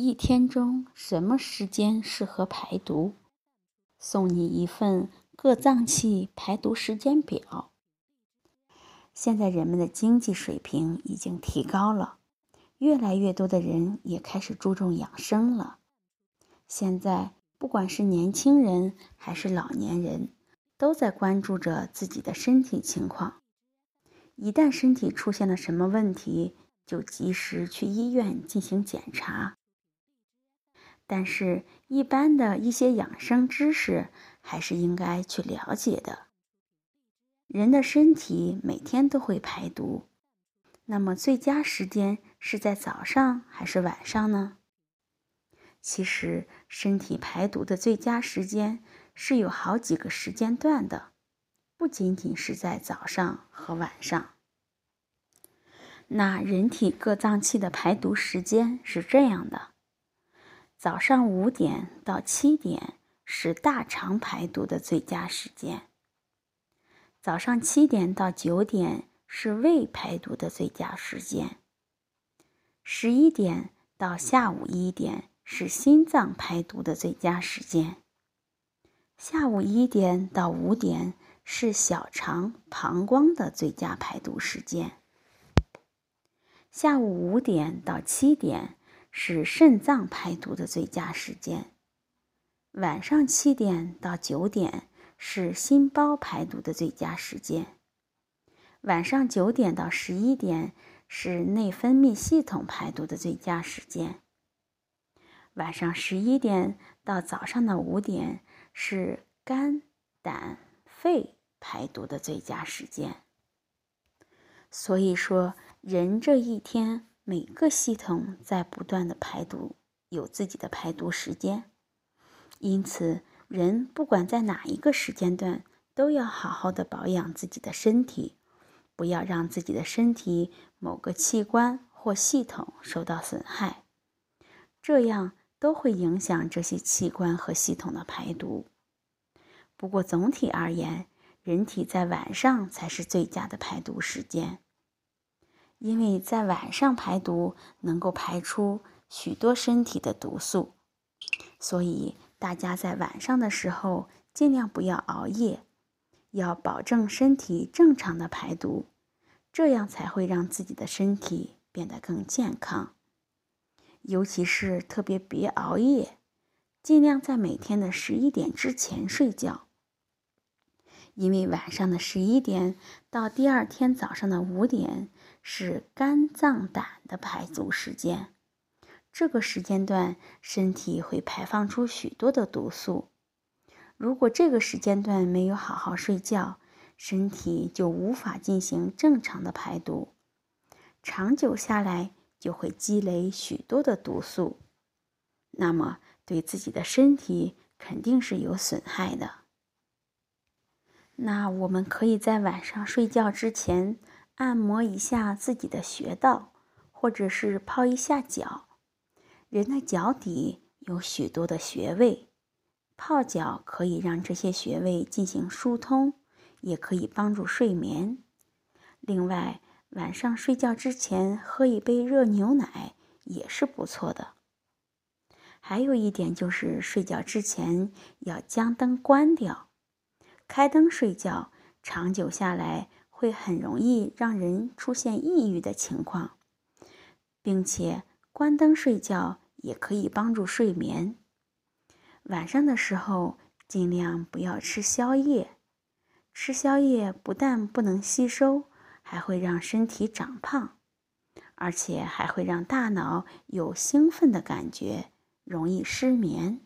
一天中什么时间适合排毒？送你一份各脏器排毒时间表。现在人们的经济水平已经提高了，越来越多的人也开始注重养生了。现在不管是年轻人还是老年人，都在关注着自己的身体情况。一旦身体出现了什么问题，就及时去医院进行检查。但是，一般的一些养生知识还是应该去了解的。人的身体每天都会排毒，那么最佳时间是在早上还是晚上呢？其实，身体排毒的最佳时间是有好几个时间段的，不仅仅是在早上和晚上。那人体各脏器的排毒时间是这样的。早上五点到七点是大肠排毒的最佳时间。早上七点到九点是胃排毒的最佳时间。十一点到下午一点是心脏排毒的最佳时间。下午一点到五点是小肠、膀胱的最佳排毒时间。下午五点到七点。是肾脏排毒的最佳时间。晚上七点到九点是心包排毒的最佳时间。晚上九点到十一点是内分泌系统排毒的最佳时间。晚上十一点到早上的五点是肝、胆、肺排毒的最佳时间。所以说，人这一天。每个系统在不断的排毒，有自己的排毒时间，因此人不管在哪一个时间段，都要好好的保养自己的身体，不要让自己的身体某个器官或系统受到损害，这样都会影响这些器官和系统的排毒。不过总体而言，人体在晚上才是最佳的排毒时间。因为在晚上排毒能够排出许多身体的毒素，所以大家在晚上的时候尽量不要熬夜，要保证身体正常的排毒，这样才会让自己的身体变得更健康。尤其是特别别熬夜，尽量在每天的十一点之前睡觉，因为晚上的十一点到第二天早上的五点。是肝脏胆的排毒时间，这个时间段身体会排放出许多的毒素。如果这个时间段没有好好睡觉，身体就无法进行正常的排毒，长久下来就会积累许多的毒素，那么对自己的身体肯定是有损害的。那我们可以在晚上睡觉之前。按摩一下自己的穴道，或者是泡一下脚。人的脚底有许多的穴位，泡脚可以让这些穴位进行疏通，也可以帮助睡眠。另外，晚上睡觉之前喝一杯热牛奶也是不错的。还有一点就是，睡觉之前要将灯关掉，开灯睡觉，长久下来。会很容易让人出现抑郁的情况，并且关灯睡觉也可以帮助睡眠。晚上的时候尽量不要吃宵夜，吃宵夜不但不能吸收，还会让身体长胖，而且还会让大脑有兴奋的感觉，容易失眠。